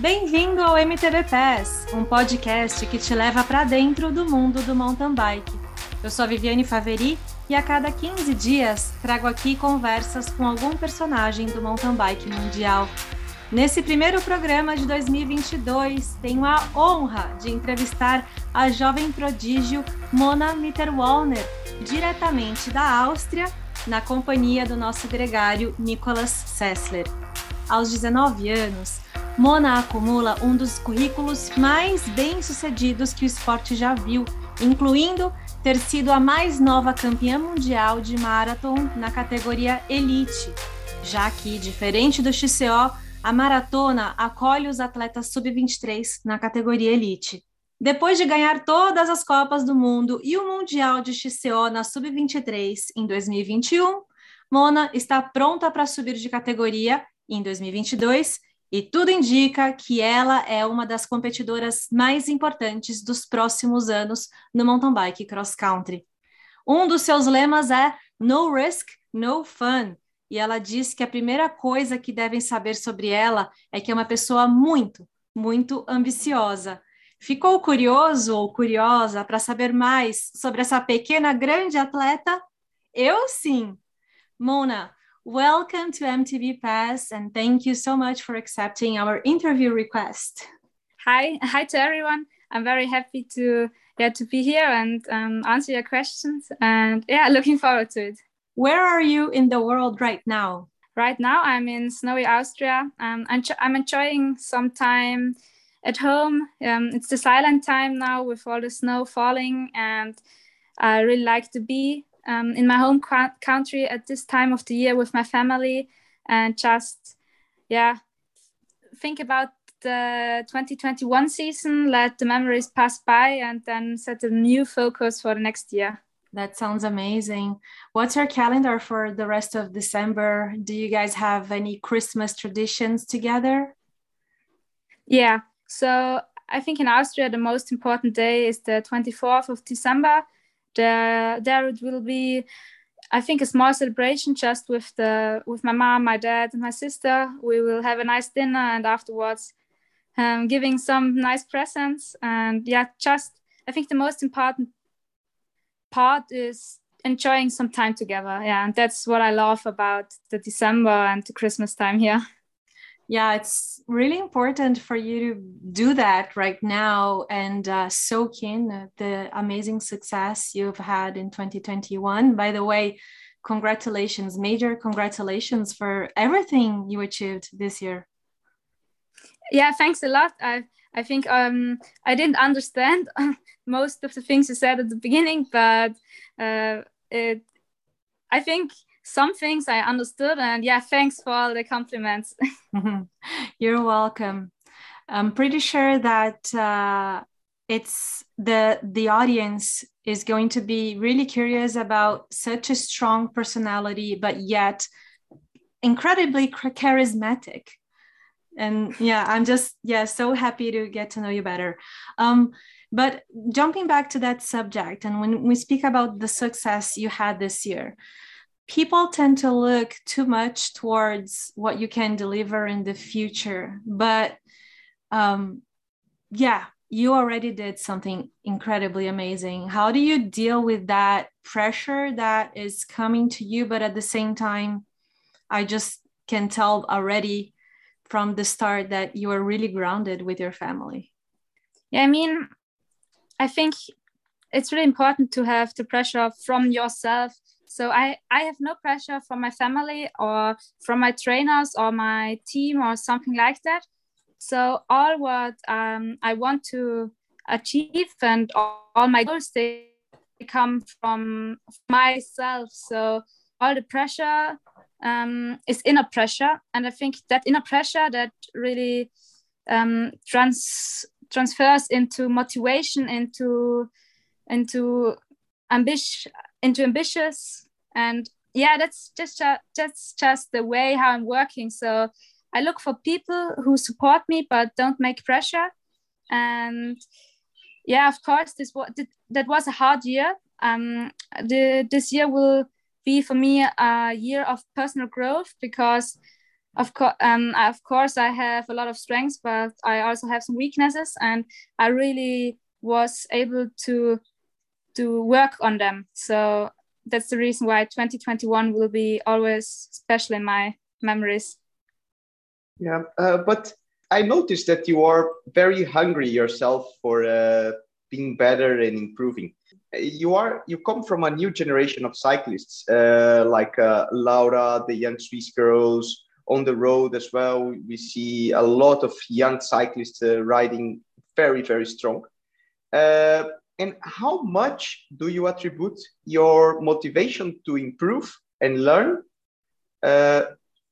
Bem-vindo ao MTB Pass, um podcast que te leva para dentro do mundo do mountain bike. Eu sou a Viviane Faveri e a cada 15 dias trago aqui conversas com algum personagem do mountain bike mundial. Nesse primeiro programa de 2022, tenho a honra de entrevistar a jovem prodígio Mona Mitterwallner, diretamente da Áustria, na companhia do nosso gregário Nicolas Sessler. Aos 19 anos, Mona acumula um dos currículos mais bem-sucedidos que o esporte já viu, incluindo ter sido a mais nova campeã mundial de marathon na categoria Elite, já que, diferente do XCO, a maratona acolhe os atletas sub-23 na categoria Elite. Depois de ganhar todas as Copas do Mundo e o Mundial de XCO na sub-23 em 2021, Mona está pronta para subir de categoria em 2022 e tudo indica que ela é uma das competidoras mais importantes dos próximos anos no mountain bike cross country. Um dos seus lemas é No Risk, No Fun. E ela diz que a primeira coisa que devem saber sobre ela é que é uma pessoa muito, muito ambiciosa. Ficou curioso ou curiosa para saber mais sobre essa pequena grande atleta? Eu sim! Mona, Welcome to MTB Pass, and thank you so much for accepting our interview request. Hi, hi to everyone. I'm very happy to yeah to be here and um, answer your questions, and yeah, looking forward to it. Where are you in the world right now? Right now, I'm in snowy Austria. Um, I'm, I'm enjoying some time at home. Um, it's the silent time now with all the snow falling, and I really like to be um, in my home country at this time of the year with my family and just yeah think about the 2021 season let the memories pass by and then set a new focus for the next year. That sounds amazing. What's your calendar for the rest of december? Do you guys have any christmas traditions together? Yeah so i think in austria the most important day is the 24th of december there there it will be I think a small celebration just with the with my mom, my dad, and my sister. We will have a nice dinner and afterwards um, giving some nice presents. And yeah, just I think the most important part is enjoying some time together. Yeah, and that's what I love about the December and the Christmas time here. Yeah it's really important for you to do that right now and uh, soak in the amazing success you've had in 2021 by the way congratulations major congratulations for everything you achieved this year. Yeah thanks a lot. I i think um i didn't understand most of the things you said at the beginning but uh, it i think some things I understood. And yeah, thanks for all the compliments. You're welcome. I'm pretty sure that uh, it's the the audience is going to be really curious about such a strong personality, but yet incredibly charismatic. And yeah, I'm just yeah so happy to get to know you better. Um, but jumping back to that subject, and when we speak about the success you had this year, people tend to look too much towards what you can deliver in the future but um, yeah you already did something incredibly amazing. How do you deal with that pressure that is coming to you but at the same time i just can tell already from the start that you are really grounded with your family? Yeah i mean i think it's really important to have the pressure from yourself so I, I have no pressure from my family or from my trainers or my team or something like that. So all what um, I want to achieve and all, all my goals they come from myself. So all the pressure um, is inner pressure, and I think that inner pressure that really um, trans transfers into motivation, into into ambition into ambitious. And yeah that's just that's just the way how i'm working. So i look for people who support me but don't make pressure. And yeah of course this what that was a hard year. Um the this year will be for me a year of personal growth because of course, um, of course, I have a lot of strengths, but I also have some weaknesses, and I really was able to to work on them. So that's the reason why 2021 will be always special in my memories. Yeah, uh, but I noticed that you are very hungry yourself for uh, being better and improving. You are you come from a new generation of cyclists, uh, like uh, Laura, the young Swiss girls, on the road as well. We see a lot of young cyclists uh, riding very, very strong. Uh, and how much do you attribute your motivation to improve and learn uh,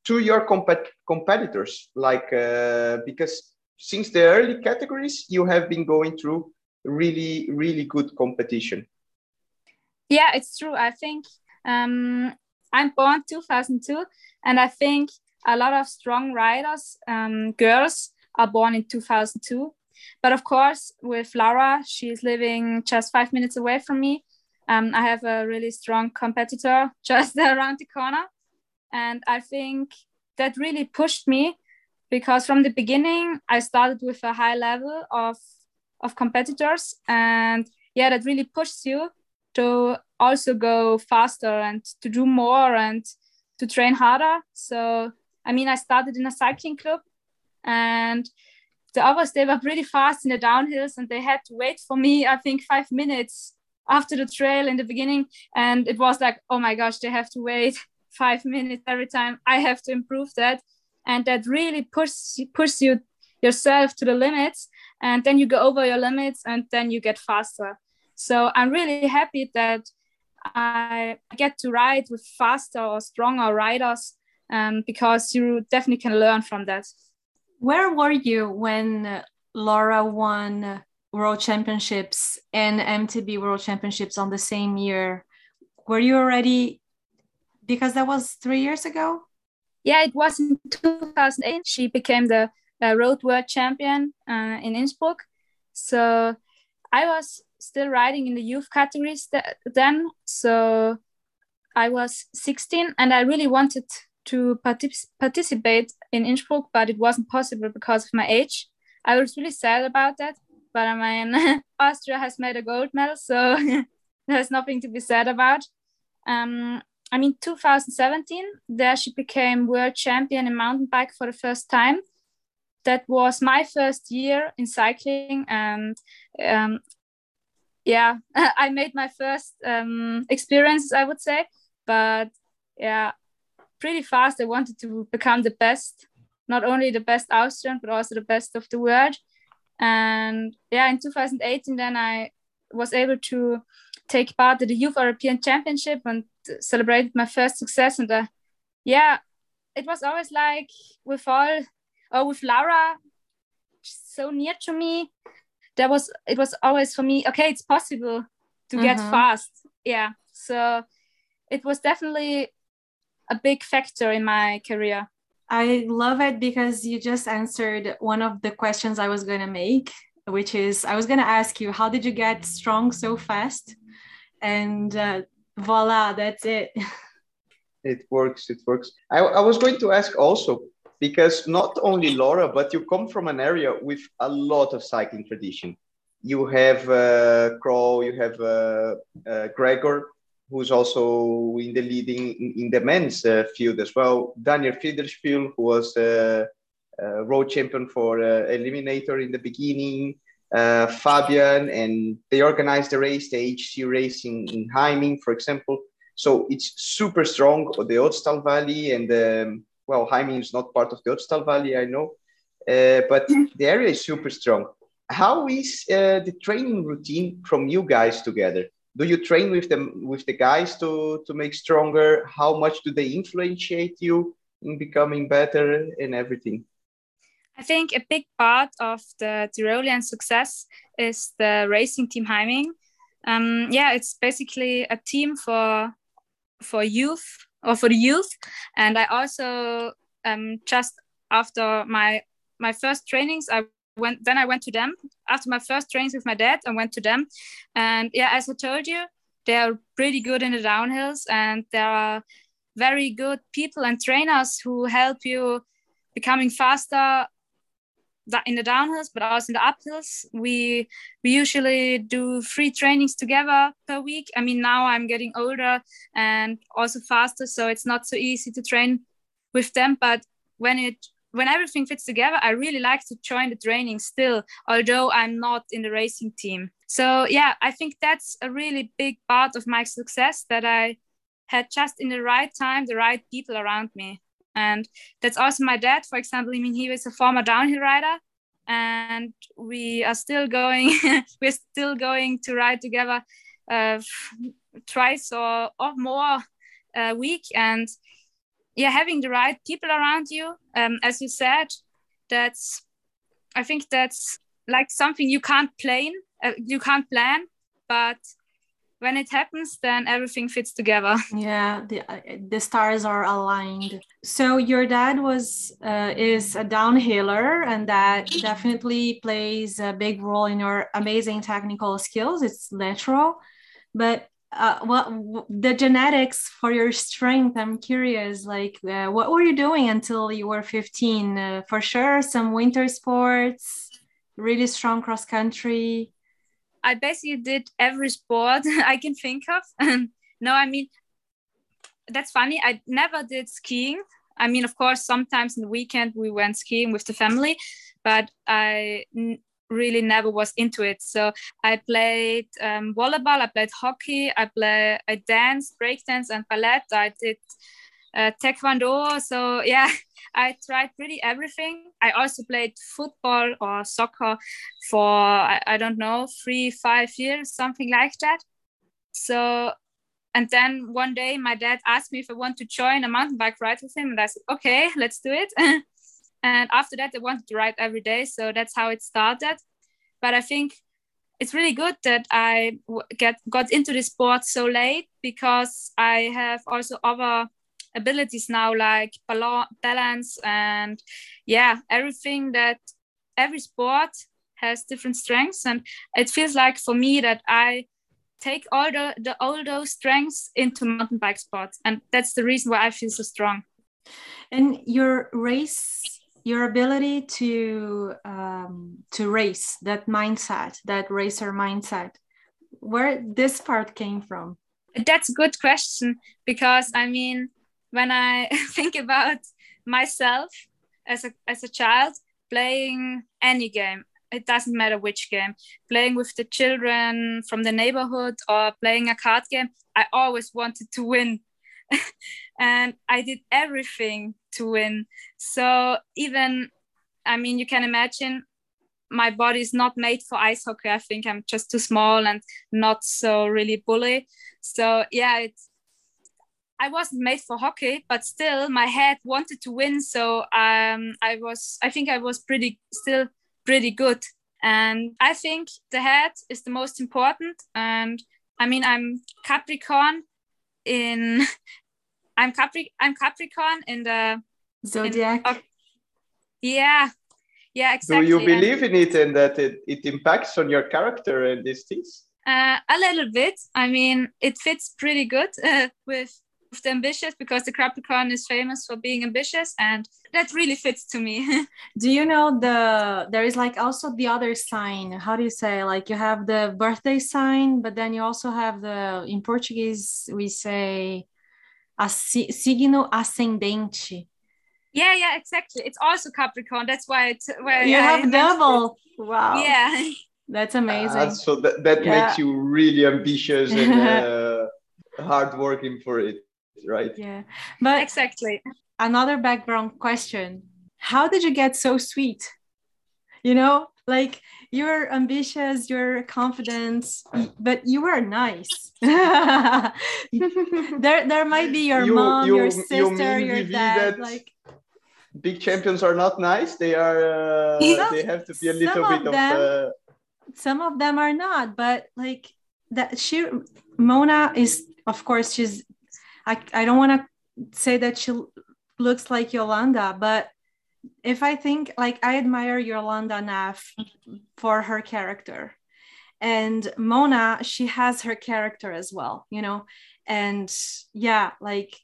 to your comp- competitors? Like, uh, because since the early categories, you have been going through really, really good competition. Yeah, it's true. I think um, I'm born 2002, and I think a lot of strong riders, um, girls, are born in 2002. But of course, with Laura, she's living just five minutes away from me. Um, I have a really strong competitor just around the corner. And I think that really pushed me because from the beginning, I started with a high level of, of competitors. And yeah, that really pushes you to also go faster and to do more and to train harder. So I mean, I started in a cycling club and the others, they were pretty fast in the downhills and they had to wait for me, I think, five minutes after the trail in the beginning. And it was like, oh my gosh, they have to wait five minutes every time. I have to improve that. And that really pushes, pushes you yourself to the limits. And then you go over your limits and then you get faster. So I'm really happy that I get to ride with faster or stronger riders um, because you definitely can learn from that. Where were you when Laura won World Championships and MTB World Championships on the same year? Were you already, because that was three years ago? Yeah, it was in 2008. She became the uh, road world champion uh, in Innsbruck. So I was still riding in the youth categories th- then. So I was 16 and I really wanted to partic- participate in Innsbruck, but it wasn't possible because of my age. I was really sad about that, but I mean, Austria has made a gold medal, so there's nothing to be sad about. Um, I mean, 2017, there she became world champion in mountain bike for the first time. That was my first year in cycling, and um, yeah, I made my first um, experiences, I would say. But yeah, pretty fast. I wanted to become the best, not only the best Austrian, but also the best of the world. And yeah, in 2018, then I was able to take part in the Youth European Championship and celebrated my first success. And uh, yeah, it was always like with all, or with Laura, so near to me. There was it was always for me. Okay, it's possible to get mm-hmm. fast. Yeah, so it was definitely a big factor in my career. I love it because you just answered one of the questions I was going to make, which is I was going to ask you, how did you get strong so fast? And uh, voila, that's it. It works. It works. I, I was going to ask also because not only Laura, but you come from an area with a lot of cycling tradition. You have uh, Crow, you have uh, uh, Gregor, who's also in the leading in, in the men's uh, field as well. Daniel Federspiel, who was a uh, uh, road champion for uh, Eliminator in the beginning. Uh, Fabian, and they organized the race, the HC racing in Haiming, for example. So it's super strong. The Ötztal Valley and um, well, Haiming is not part of the Ötztal Valley, I know, but the area is super strong. How is the training routine from you guys together? Do you train with them with the guys to to make stronger? How much do they influentiate you in becoming better and everything? I think a big part of the tyrolean success is the racing team haiming um, yeah it's basically a team for for youth or for the youth. And i also um, just after my my first trainings i went then I went to them after my first trainings with my dad. I went to them, and yeah, as I told you, they are pretty good in the downhills, and there are very good people and trainers who help you becoming faster in the downhills but also in the uphills we we usually do three trainings together per week i mean now i'm getting older and also faster so it's not so easy to train with them but when it when everything fits together i really like to join the training still although i'm not in the racing team. So yeah i think that's a really big part of my success that i had just in the right time the right people around me. And that's also my dad for example. I mean he was a former downhill rider and we are still going we're still going to ride together uh, twice or, or more a week. And yeah having the right people around you um, as you said that's i think that's like something you can't plan uh, you can't plan but when it happens then everything fits together. Yeah the, uh, the stars are aligned. So your dad was uh, is a downhiller and that definitely plays a big role in your amazing technical skills. It's natural but uh, the genetics for your strength i'm curious like uh, what were you doing until you were 15 uh, for sure some winter sports really strong cross country I basically did every sport I can think of. no, I mean, that's funny. I never did skiing. I mean, of course, sometimes in the weekend we went skiing with the family, but I really never was into it. So I played um, volleyball, I played hockey, I play, I danced, breakdance, and ballet. I did uh, taekwondo. So yeah, I tried pretty everything. I also played football or soccer for I, I don't know three five years something like that. So and then one day my dad asked me if I want to join a mountain bike ride with him, and I said okay, let's do it. and after that, I wanted to ride every day. So that's how it started. But I think it's really good that I get got into the sport so late because I have also other abilities now like balance and yeah everything that every sport has different strengths and it feels like for me that i take all the, the all those strengths into mountain bike sports and that's the reason why i feel so strong and your race your ability to um, to race that mindset that racer mindset where this part came from that's a good question because i mean when I think about myself as a as a child playing any game, it doesn't matter which game, playing with the children from the neighborhood or playing a card game, I always wanted to win. and I did everything to win. So even I mean you can imagine my body is not made for ice hockey. I think I'm just too small and not so really bully. So yeah, it's I wasn't made for hockey, but still my head wanted to win. So um, I was, I think I was pretty, still pretty good. And I think the head is the most important. And I mean, I'm Capricorn in, I'm Capri, I'm Capricorn in the zodiac. In, yeah, yeah, exactly. Do you believe in it and that it, it impacts on your character and these things? Uh, a little bit. I mean, it fits pretty good uh, with ambitious because the Capricorn is famous for being ambitious, and that really fits to me. do you know the there is like also the other sign? How do you say like you have the birthday sign, but then you also have the in Portuguese we say a signo ascendente. Yeah, yeah, exactly. It's also Capricorn. That's why it's where you I have double. It. Wow. Yeah. That's amazing. Uh, so that, that yeah. makes you really ambitious and uh, hard working for it right yeah but exactly another background question how did you get so sweet you know like you're ambitious you're confident but you are nice. There there might be your you, mom you, your sister you your dad like big champions are not nice? They are uh, some, they have to be a little bit of, them, of uh... some of them are not but like that she mona is of course she's I, I don't want to say that she looks like Jolanda, but if I think like I admire Jolanda Neff for her character. And Mona, she has her character as well, you know. And yeah, like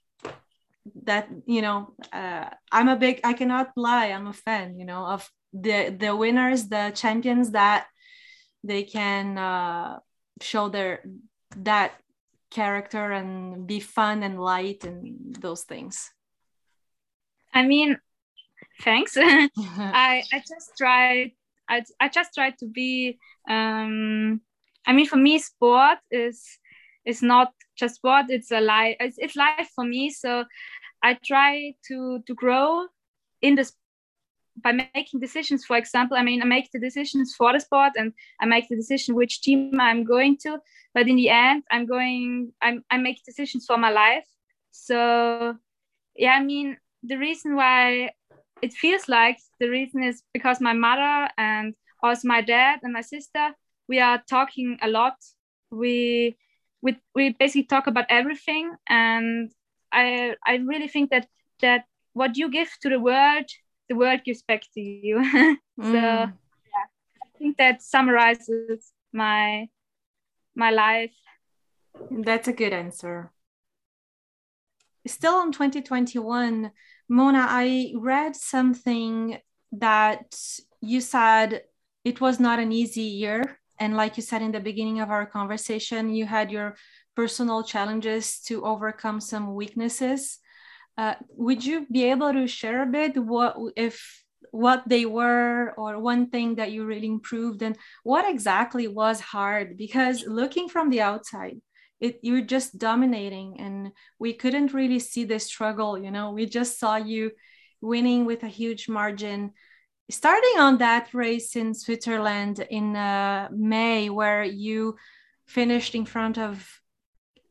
that you know uh, i'm a big i cannot lie i'm a fan you know of the the winners the champions that they can uh, show their that character and be fun and light and those things i mean thanks. I i just try i i just try to be um i mean for me sport is is not just sport it's a life it's, it's life for me. So i try to to grow in this by making decisions. For example i mean i make the decisions for the sport and i make the decision which team i'm going to. But in the end i'm going I'm, i make decisions for my life. So yeah i mean the reason why it feels like the reason is because my mother and also my dad and my sister we are talking a lot. We we, we basically talk about everything. And i i really think that that what you give to the world the world gives back to you. So mm. yeah. I think that summarizes my my life. That's a good answer. Still in 2021 mona i read something that you said it was not an easy year. And like you said in the beginning of our conversation you had your personal challenges to overcome some weaknesses. Uh, would you be able to share a bit what if what they were or one thing that you really improved and what exactly was hard? Because looking from the outside it, you're just dominating and we couldn't really see the struggle you know? We just saw you winning with a huge margin. Starting on that race in switzerland in uh, may where you finished in front of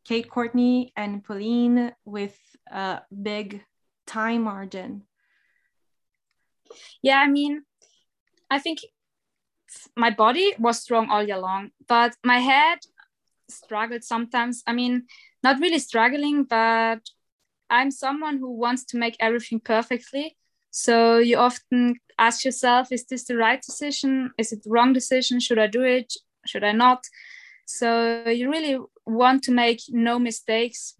kate courtney and pauline with a big time margin. Yeah i mean i think my body was strong all year long but my head struggled sometimes. I mean not really struggling but i'm someone who wants to make everything perfectly. So you often ask yourself is this the right decision? Is it the wrong decision? Should i do it? Should i not? So you really want to make no mistakes.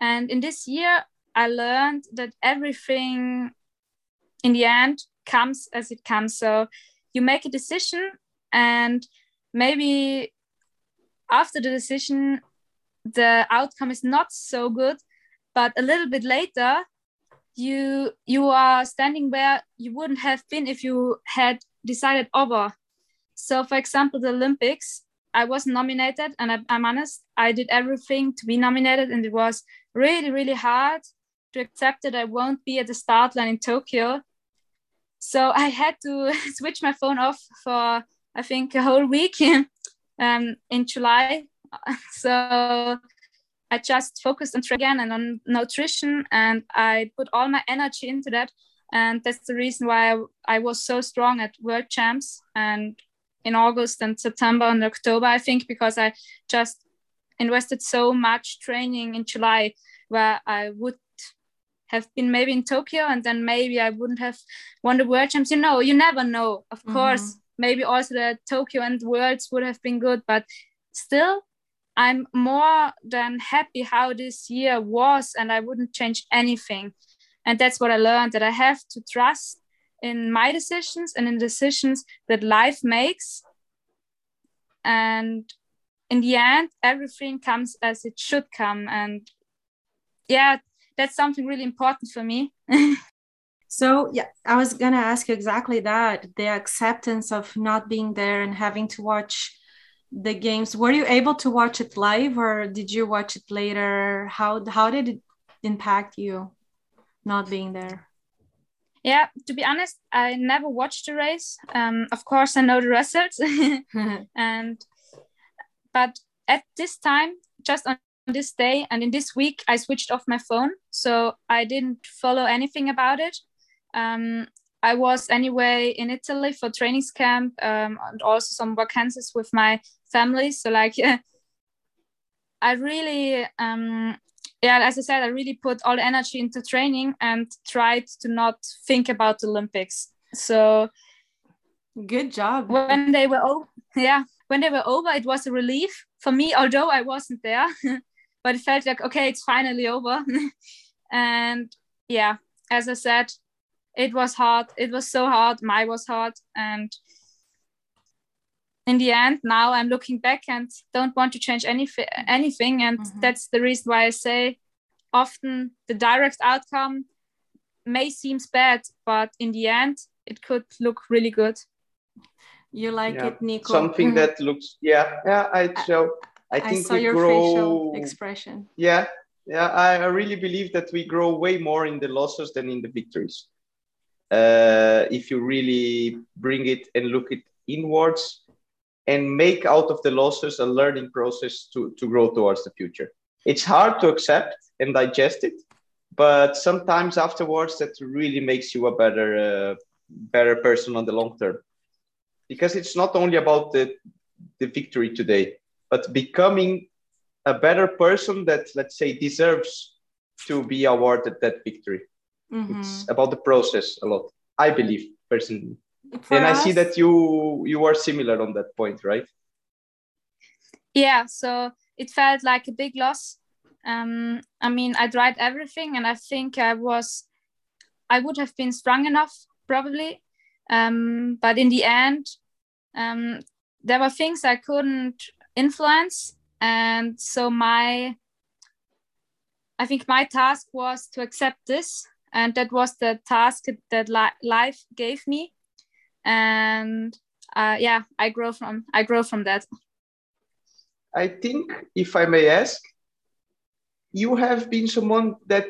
And in this year, I learned that everything in the end comes as it comes. So you make a decision, and maybe after the decision, the outcome is not so good, but a little bit later, you you are standing where you wouldn't have been if you had decided over. So, for example, the Olympics, I was nominated, and I, I'm honest, I did everything to be nominated, and it was really, really hard to accept that I won't be at the start line in Tokyo. So I had to switch my phone off for I think a whole week um, in July. So I just focused on training and on nutrition, and I put all my energy into that. And that's the reason why I, I was so strong at World Champs and in August and September and October, I think, because I just invested so much training in July where I would have been maybe in Tokyo and then maybe I wouldn't have won the world champs. You know, you never know. Of mm-hmm. course, maybe also the Tokyo and worlds would have been good, but still I'm more than happy how this year was and I wouldn't change anything. And that's what I learned that I have to trust in my decisions and in decisions that life makes. And in the end everything comes as it should come and yeah that's something really important for me so yeah i was gonna ask you exactly that the acceptance of not being there and having to watch the games. Were you able to watch it live or did you watch it later? How how did it impact you not being there? Yeah to be honest i never watched the race. Um, of course i know the results. And but at this time, just on this day and in this week, I switched off my phone. So I didn't follow anything about it. Um, I was anyway in Italy for trainings camp um, and also some vacancies with my family. So like, yeah, I really, um, yeah, as I said, I really put all the energy into training and tried to not think about the Olympics. So good job. When they were, oh, yeah, when they were over, it was a relief for me, although I wasn't there. but it felt like okay, it's finally over. And yeah, as I said, it was hard. It was so hard. My was hard. And in the end, now I'm looking back and don't want to change any, anything. And mm-hmm. that's the reason why I say often the direct outcome may seems bad, but in the end, it could look really good. You like yeah. it, Nico? Something mm-hmm. that looks, yeah, yeah. I so I think I saw we your grow, facial expression. Yeah, yeah. I, I really believe that we grow way more in the losses than in the victories. Uh, if you really bring it and look it inwards and make out of the losses a learning process to, to grow towards the future. It's hard to accept and digest it, but sometimes afterwards that really makes you a better uh, better person on the long term because it's not only about the the victory today but becoming a better person that let's say deserves to be awarded that victory mm-hmm. it's about the process a lot i believe personally. For and us, i see that you you are similar on that point right? Yeah so it felt like a big loss. Um, I mean, I tried everything, and I think I was, I would have been strong enough probably, um, but in the end, um, there were things I couldn't influence, and so my, I think my task was to accept this, and that was the task that li- life gave me, and uh, yeah, I grow from I grow from that. I think, if I may ask, you have been someone that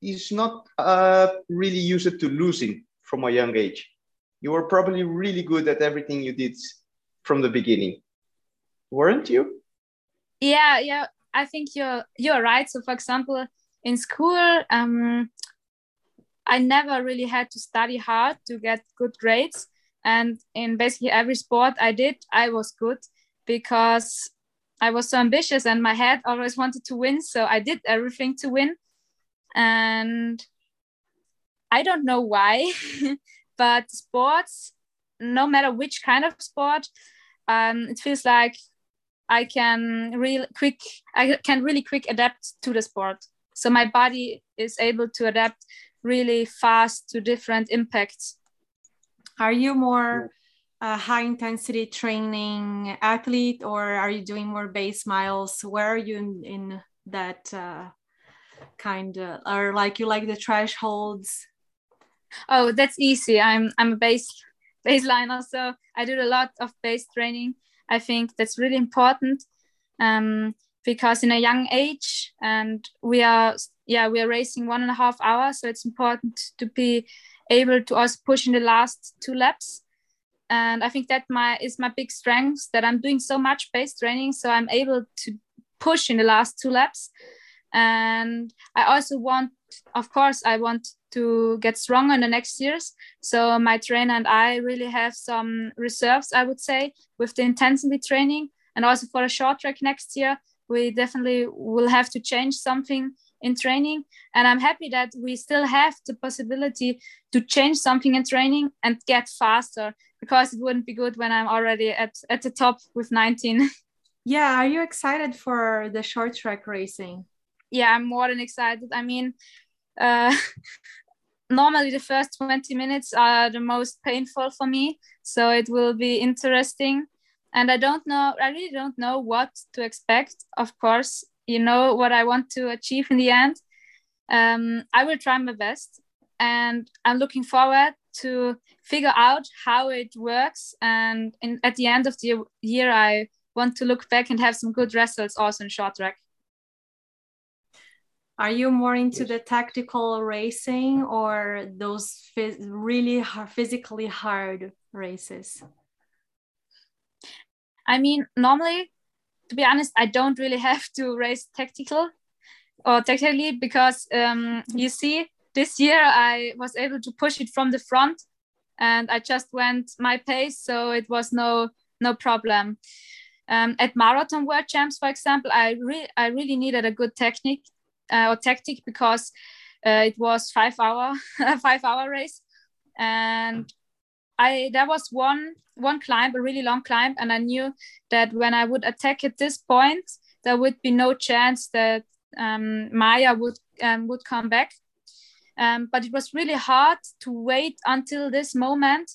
is not uh, really used to losing from a young age. You were probably really good at everything you did from the beginning, weren't you? Yeah, yeah. I think you're you're right. So, for example, in school, um, I never really had to study hard to get good grades, and in basically every sport I did, I was good because I was so ambitious and my head always wanted to win. So I did everything to win. And I don't know why, but sports, no matter which kind of sport, um, it feels like I can really quick, I can really quick adapt to the sport. So my body is able to adapt really fast to different impacts. Are you more a high intensity training athlete or are you doing more base miles? Where are you in, in that uh, kind of or like you like the thresholds? Oh that's easy. I'm i'm a base baseline also. i do a lot of base training. I think that's really important um, because in a young age and we are yeah we are racing one and a half hours so it's important to be able to also push in the last two laps. And i think that my is my big strength that i'm doing so much base training so i'm able to push in the last two laps. And i also want of course i want to get stronger in the next years. So my trainer and i really have some reserves i would say with the intensity training. And also for the short track next year we definitely will have to change something in training and i'm happy that we still have the possibility to change something in training and get faster because it wouldn't be good when I'm already at, at the top with 19. Yeah, are you excited for the short track racing? Yeah, I'm more than excited. I mean, uh, normally the first 20 minutes are the most painful for me, so it will be interesting. And I don't know, I really don't know what to expect. Of course, you know what I want to achieve in the end. Um, I will try my best, and I'm looking forward to figure out how it works. And in, at the end of the year, I want to look back and have some good results also in short track. Are you more into the tactical racing or those really hard, physically hard races? I mean, normally, to be honest, I don't really have to race tactical or tactically because um, you see, this year I was able to push it from the front and I just went my pace, so it was no no problem. Um, at marathon world champs, for example, I really I really needed a good technique uh, or tactic because uh, it was five hour five hour race, and I there was one one climb, a really long climb, and I knew that when I would attack at this point, there would be no chance that um, Maya would um, would come back. Um, but it was really hard to wait until this moment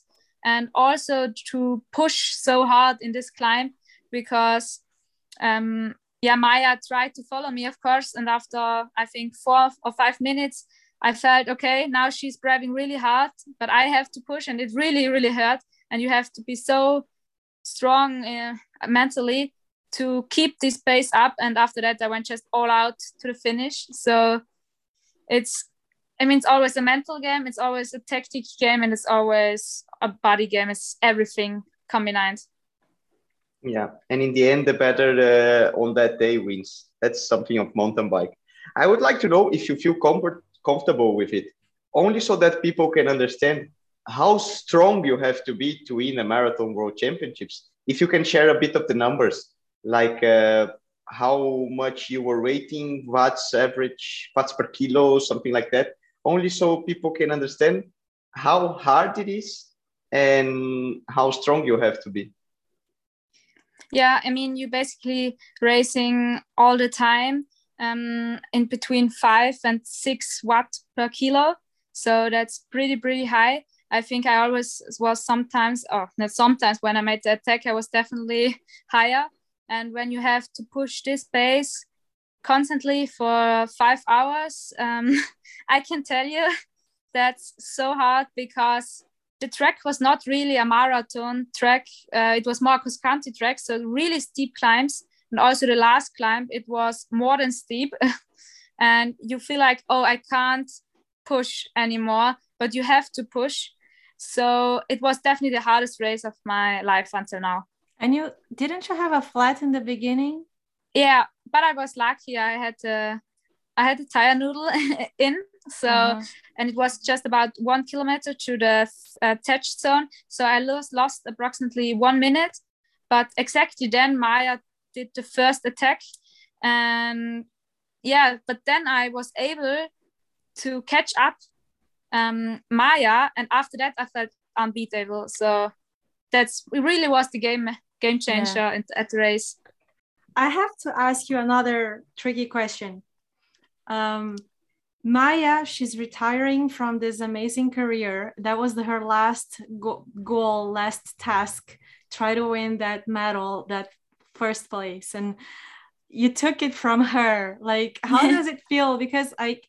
and also to push so hard in this climb because um, yeah maya tried to follow me of course and after i think four or five minutes i felt okay now she's driving really hard but i have to push and it really really hurt and you have to be so strong uh, mentally to keep this pace up and after that i went just all out to the finish so it's I mean, it's always a mental game, it's always a tactic game, and it's always a body game. It's everything combined. Yeah, and in the end, the better uh, on that day wins. That's something of mountain bike. I would like to know if you feel comfort comfortable with it, only so that people can understand how strong you have to be to win a marathon world championships. If you can share a bit of the numbers, like uh, how much you were rating watts average, watts per kilo, something like that, only so people can understand how hard it is and how strong you have to be. Yeah, I mean, you're basically racing all the time um, in between five and six watt per kilo. So that's pretty, pretty high. I think I always was sometimes, or not sometimes, when I made the attack, I was definitely higher. And when you have to push this pace constantly for five hours, um, I can tell you that's so hard because the track was not really a marathon track. Uh, it was Marcus cross country track, so really steep climbs. And also the last climb, it was more than steep. and you feel like, oh, I can't push anymore, but you have to push. So it was definitely the hardest race of my life until now. And you didn't you have a flat in the beginning? Yeah, but I was lucky. I had a, I had a tire noodle in, so uh-huh. and it was just about one kilometer to the uh, touch zone. So I lost lost approximately one minute, but exactly then Maya did the first attack, and yeah, but then I was able to catch up um, Maya, and after that I felt unbeatable. So that's it. Really was the game game changer yeah. at the race. I have to ask you another tricky question. Um, Maya, she's retiring from this amazing career. That was her last go- goal, last task. Try to win that medal, that first place, and you took it from her. Like, how does it feel? Because I,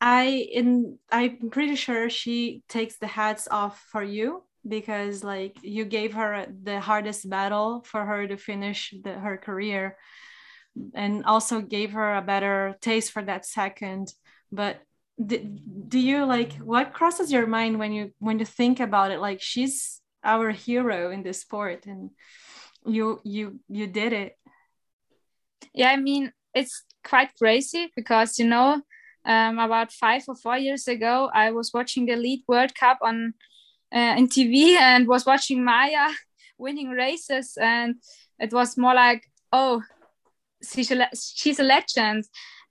I, in, I'm pretty sure she takes the hats off for you because like you gave her the hardest battle for her to finish the, her career and also gave her a better taste for that second but do, do you like what crosses your mind when you when you think about it like she's our hero in this sport and you you you did it. Yeah i mean it's quite crazy because you know um, about five or four years ago i was watching the lead world cup on uh, in tv and was watching maya winning races and it was more like oh she's a, she's a legend.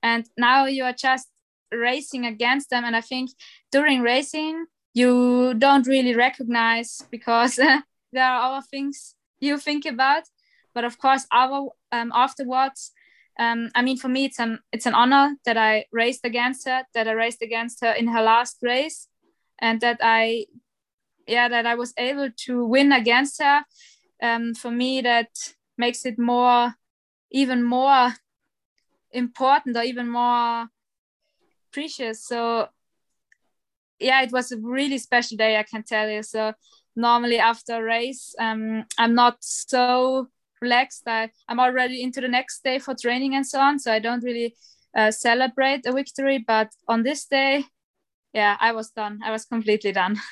And now you are just racing against them. And i think during racing you don't really recognize because there are other things you think about but of course our um, afterwards um, i mean for me it's an it's an honor that i raced against her that i raced against her in her last race and that i yeah that i was able to win against her um, for me that makes it more even more important or even more precious. So yeah, it was a really special day, I can tell you. So normally after a race, um, I'm not so relaxed. I, I'm already into the next day for training and so on. So I don't really uh, celebrate a victory. But on this day, yeah, I was done. I was completely done.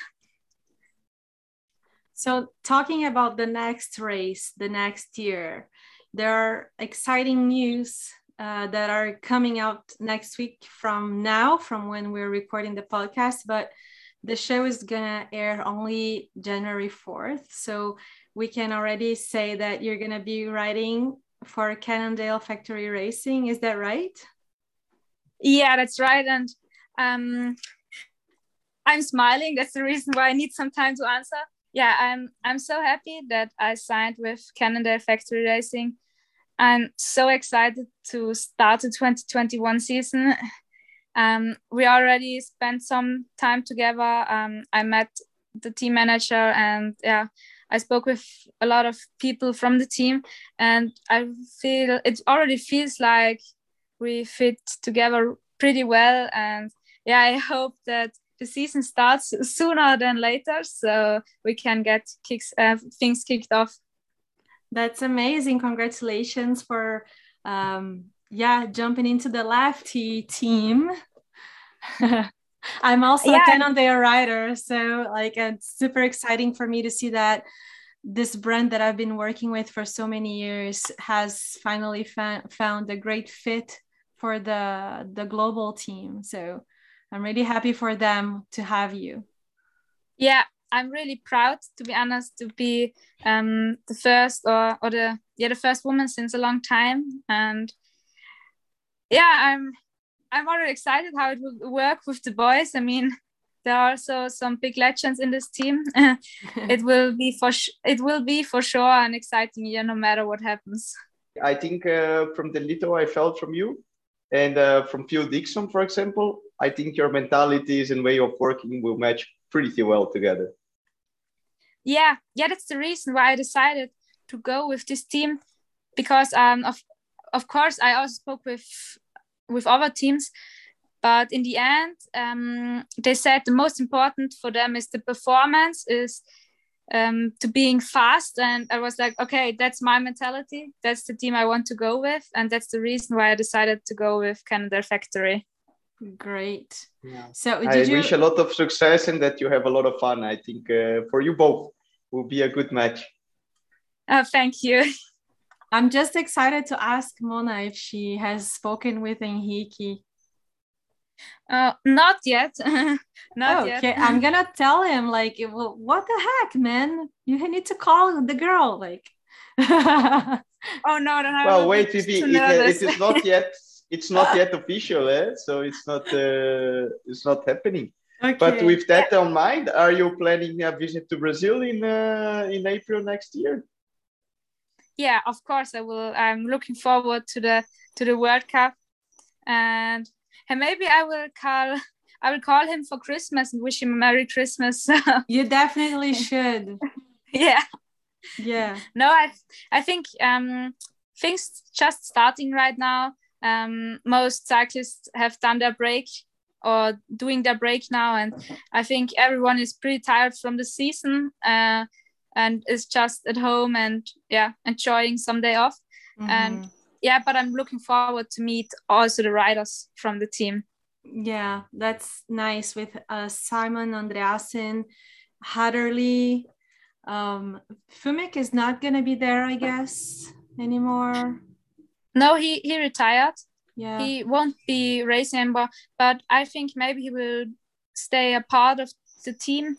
So talking about the next race, the next year, there are exciting news uh, that are coming out next week from now, from when we're recording the podcast. But the show is gonna air only January 4th. So we can already say that you're gonna be riding for Cannondale Factory Racing. Is that right? Yeah, that's right. And um, I'm smiling. That's the reason why I need some time to answer. Yeah, I'm I'm so happy that I signed with Cannondale Factory Racing I'm so excited to start the 2021 season. Um, we already spent some time together. Um, I met the team manager and yeah, I spoke with a lot of people from the team, and I feel it already feels like we fit together pretty well. And yeah, I hope that the season starts sooner than later, so we can get kicks uh, things kicked off. That's amazing! Congratulations for um, yeah jumping into the lefty team. I'm also yeah. a fan of their rider, so like it's super exciting for me to see that this brand that I've been working with for so many years has finally fa- found a great fit for the the global team. So I'm really happy for them to have you. Yeah, I'm really proud to be honest to be um, the first or or the yeah the first woman since a long time and yeah I'm I'm already excited how it will work with the boys. I mean, there are also some big legends in this team. it will be for it will be for sure an exciting year, no matter what happens. I think uh, from the little I felt from you, and uh, from Phil Dixon, for example, I think your mentalities and way of working will match pretty well together. Yeah, yeah, that's the reason why I decided to go with this team, because um, of of course I also spoke with with other teams but in the end um, they said the most important for them is the performance is um, to being fast. And i was like okay that's my mentality. That's the team i want to go with. And that's the reason why i decided to go with cannondale factory. Great. Yeah. so i you... wish a lot of success and that you have a lot of fun. I think uh, for you both will be a good match. Oh thank you I'm just excited to ask Mona if she has spoken with Henrique. Uh, not yet. not oh, yet. Okay, I'm gonna tell him like, well, what the heck, man? You need to call the girl. Like, oh no, no, Well, wait, it, it, it is not yet. It's not yet official, eh? So it's not. Uh, it's not happening. Okay. But with that yeah. on mind, are you planning a visit to Brazil in uh, in April next year? Yeah, of course I will. I'm looking forward to the to the World Cup, and and maybe I will call I will call him for Christmas and wish him a Merry Christmas. you definitely should. yeah. Yeah. No, I I think um things just starting right now. Um, most cyclists have done their break or doing their break now, and I think everyone is pretty tired from the season. Uh, and is just at home and yeah enjoying some day off. Mm-hmm. and yeah but i'm looking forward to meet also the riders from the team. Yeah that's nice with uh, simon andreassen hatherly um Fumic is not gonna be there i guess anymore. No he he retired. Yeah. He won't be racing anymore but i think maybe he will stay a part of the team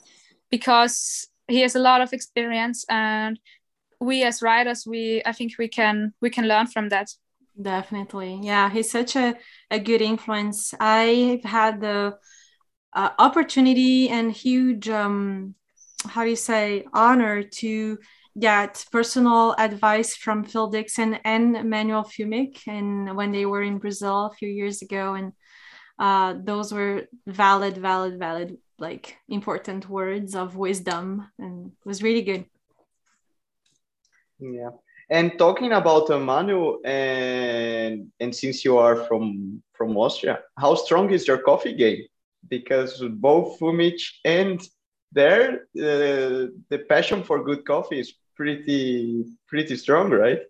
because he has a lot of experience and we as riders we i think we can we can learn from that. Definitely. Yeah he's such a, a good influence. I've had the uh, opportunity and huge um how do you say honor to get personal advice from phil dixon and manuel fumic and when they were in brazil a few years ago. And uh, those were valid valid valid like important words of wisdom and was really good. Yeah. And talking about Manu and and since you are from from Austria how strong is your coffee game? Because both Fumic and there uh, the passion for good coffee is pretty pretty strong right?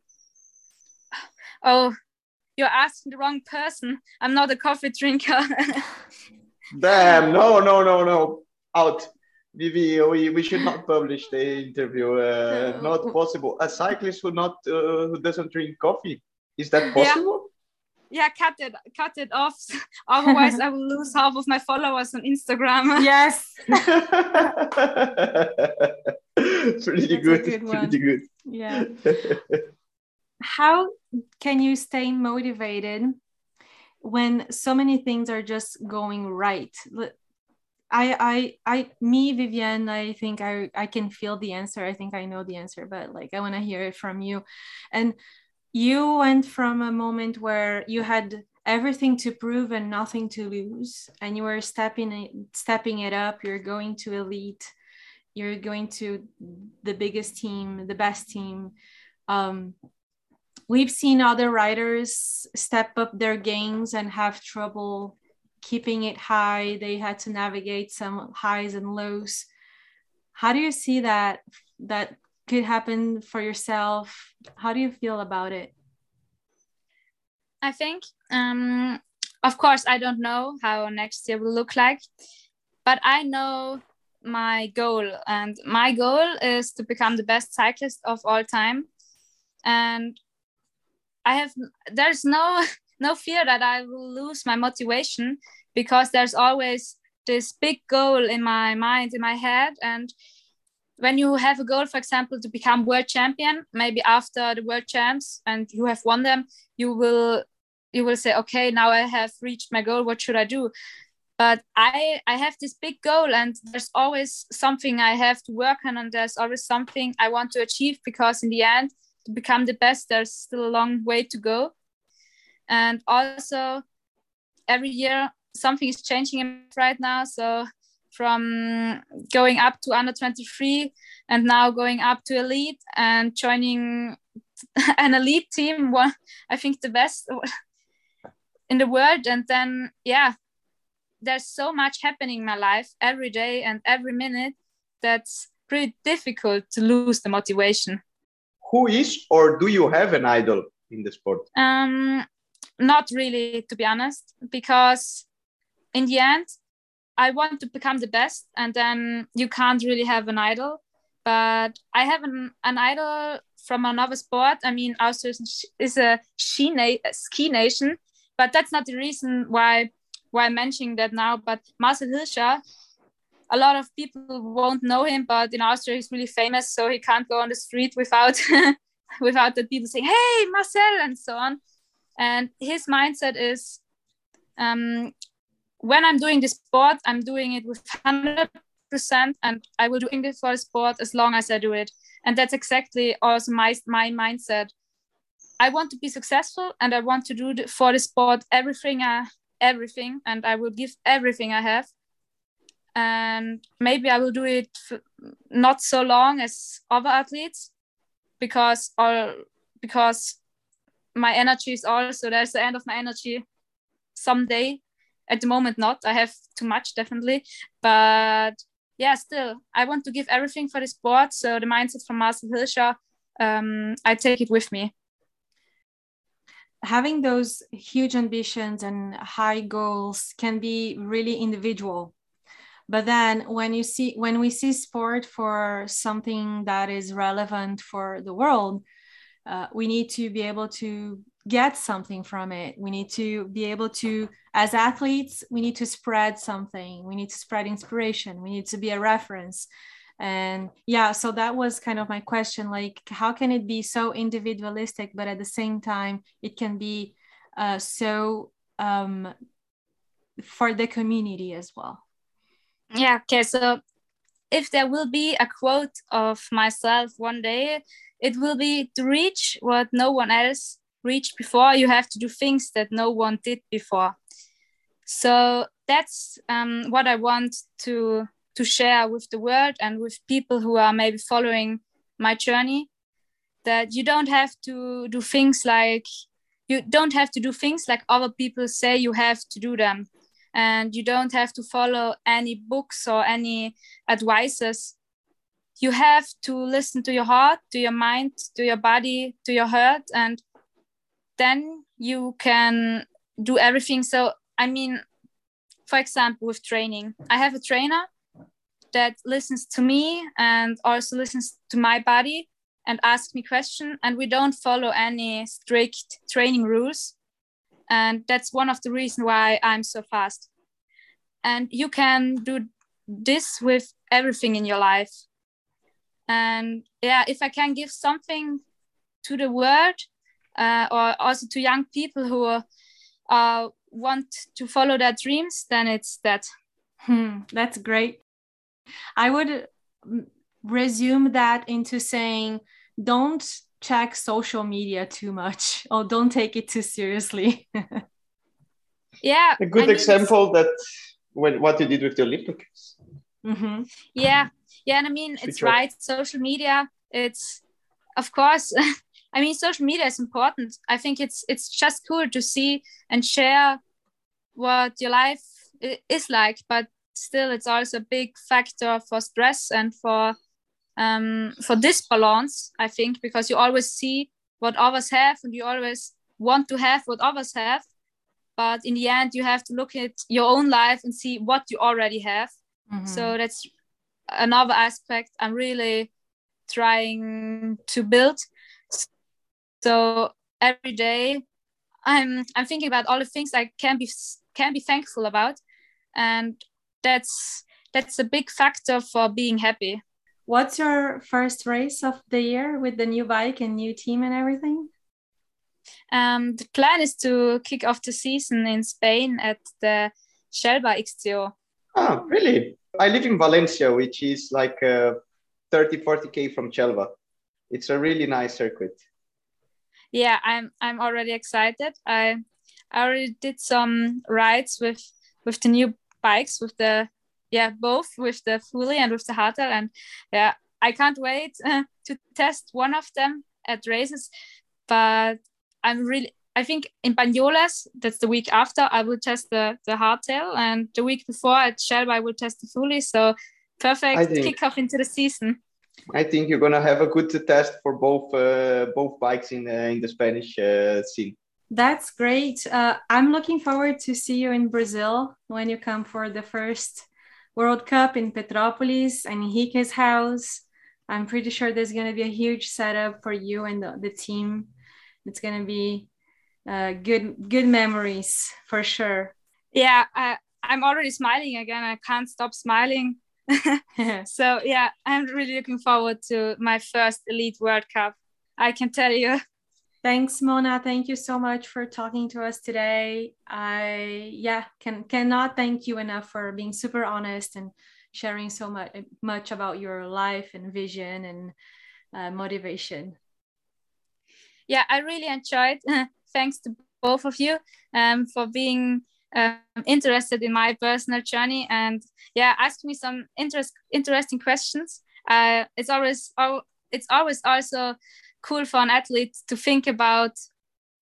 Oh you're asking the wrong person. I'm not a coffee drinker Damn, no, no, no, no. Out. Vivi, we, we should not publish the interview. Uh, no. Not possible. A cyclist who not uh, who doesn't drink coffee. Is that possible? Yeah. yeah cut it, cut it off. Otherwise, I will lose half of my followers on Instagram. Yes. pretty That's good. good pretty good. Yeah. How can you stay motivated when so many things are just going right I, I, I, me, Vivienne, I think I, I can feel the answer. I think I know the answer, but like I want to hear it from you. And you went from a moment where you had everything to prove and nothing to lose and you were stepping it, stepping it up you're going to elite you're going to the biggest team the best team um, we've seen other riders step up their games and have trouble keeping it high they had to navigate some highs and lows how do you see that that could happen for yourself how do you feel about it I think. Um, of course, I don't know how next year will look like, but I know my goal, and my goal is to become the best cyclist of all time. And I have there's no no fear that I will lose my motivation because there's always this big goal in my mind, in my head, and when you have a goal, for example, to become world champion, maybe after the world champs and you have won them, you will you will say, okay, now I have reached my goal. What should I do? But I I have this big goal, and there's always something I have to work on, and there's always something I want to achieve because in the end, to become the best, there's still a long way to go. And also, every year something is changing right now. So from going up to under 23 and now going up to elite and joining an elite team one i think the best in the world and then yeah there's so much happening in my life every day and every minute that's pretty difficult to lose the motivation who is or do you have an idol in the sport um not really to be honest because in the end I want to become the best, and then you can't really have an idol. But I have an, an idol from another sport. I mean, Austria is a ski, na- ski nation, but that's not the reason why why I'm mentioning that now. But Marcel Hirscher, a lot of people won't know him, but in Austria he's really famous, so he can't go on the street without without the people saying, "Hey, Marcel," and so on. And his mindset is, um, when I'm doing the sport, I'm doing it with 100% and I will do it for the sport as long as I do it. And that's exactly also my, my mindset. I want to be successful and I want to do for the sport everything, I, everything, and I will give everything I have. And maybe I will do it not so long as other athletes because all because my energy is also there's the end of my energy someday. At the moment not. I have too much definitely. But yeah still i want to give everything for the sport. So the mindset from marcel hirscher um, i take it with me. Having those huge ambitions and high goals can be really individual but then when you see when we see sport for something that is relevant for the world uh, we need to be able to get something from it. We need to be able to as athletes we need to spread something. We need to spread inspiration. We need to be a reference. And yeah so that was kind of my question like how can it be so individualistic but at the same time it can be uh, so um, for the community as well yeah okay so if there will be a quote of myself one day it will be to reach what no one else reached before. You have to do things that no one did before. So that's um, what i want to to share with the world and with people who are maybe following my journey that you don't have to do things like you don't have to do things like other people say you have to do them and you don't have to follow any books or any advices. You have to listen to your heart to your mind to your body to your heart and then you can do everything. So i mean for example with training i have a trainer that listens to me and also listens to my body and asks me questions and we don't follow any strict training rules and that's one of the reasons why i'm so fast. And you can do this with everything in your life. And yeah if i can give something to the world uh, or also to young people who uh, want to follow their dreams then it's that. Hmm, that's great. I would resume that into saying don't check social media too much. Or don't take it too seriously. Yeah a good I mean, example that when what you did with the olympics mm-hmm. yeah. Yeah and i mean Switch it's off. right social media it's of course i mean social media is important. I think it's it's just cool to see and share what your life is like but still it's also a big factor for stress and for um for disbalance i think because you always see what others have and you always want to have what others have. But in the end you have to look at your own life and see what you already have. So that's another aspect i'm really trying to build. So every day i'm i'm thinking about all the things i can be can be thankful about. And that's that's a big factor for being happy What's your first race of the year with the new bike and new team and everything? um, the plan is to kick off the season in spain at the Chelva XCO. ah really i live in valencia which is like uh, 30 40k from chelva it's a really nice circuit yeah i'm i'm already excited i i already did some rides with with the new bikes with the yeah both with the fully and with the hardtail and yeah i can't wait uh, to test one of them at races. But i'm really i think in Banyoles, that's the week after i will test the the hardtail and the week before at Chelva i will test the fully so perfect. Think- kickoff into the season. I think you're gonna have a good test for both uh, both bikes in uh, in the Spanish uh, scene. That's great. Uh, I'm looking forward to see you in Brazil when you come for the first World Cup in Petropolis and Henrique's house. I'm pretty sure there's going to be a huge setup for you and the, the team. It's going to be uh, good good memories for sure. yeah I, i'm already smiling again i can't stop smiling so yeah i'm really looking forward to my first elite world cup i can tell you Thanks, Mona. Thank you so much for talking to us today. I yeah can cannot thank you enough for being super honest and sharing so much much about your life and vision and uh, motivation. yeah i really enjoyed thanks to both of you um, for being um, interested in my personal journey and yeah ask me some interest interesting questions uh, it's always al- it's always also cool for an athlete to think about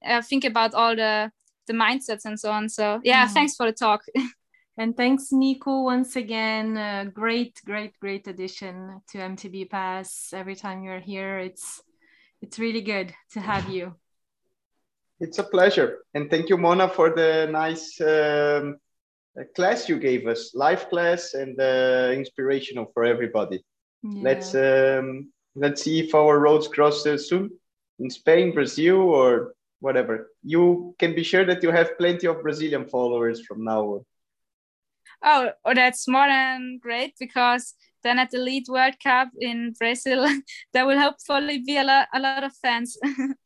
uh, think about all the the mindsets and so on so yeah Mhm. thanks for the talk And thanks, Nico, once again. Uh, great, great, great addition to MTB Pass. Every time you're here, it's it's really good to have you. It's a pleasure, and thank you, Mona, for the nice um, uh, class you gave us, live class, and uh, inspirational for everybody. Let's um, let's see if our roads cross uh, soon in Spain, Brazil, or whatever. You can be sure that you have plenty of Brazilian followers from now on. Oh, oh, that's more than great because then at the Lead World Cup in Brazil, there will hopefully be a a lot of fans.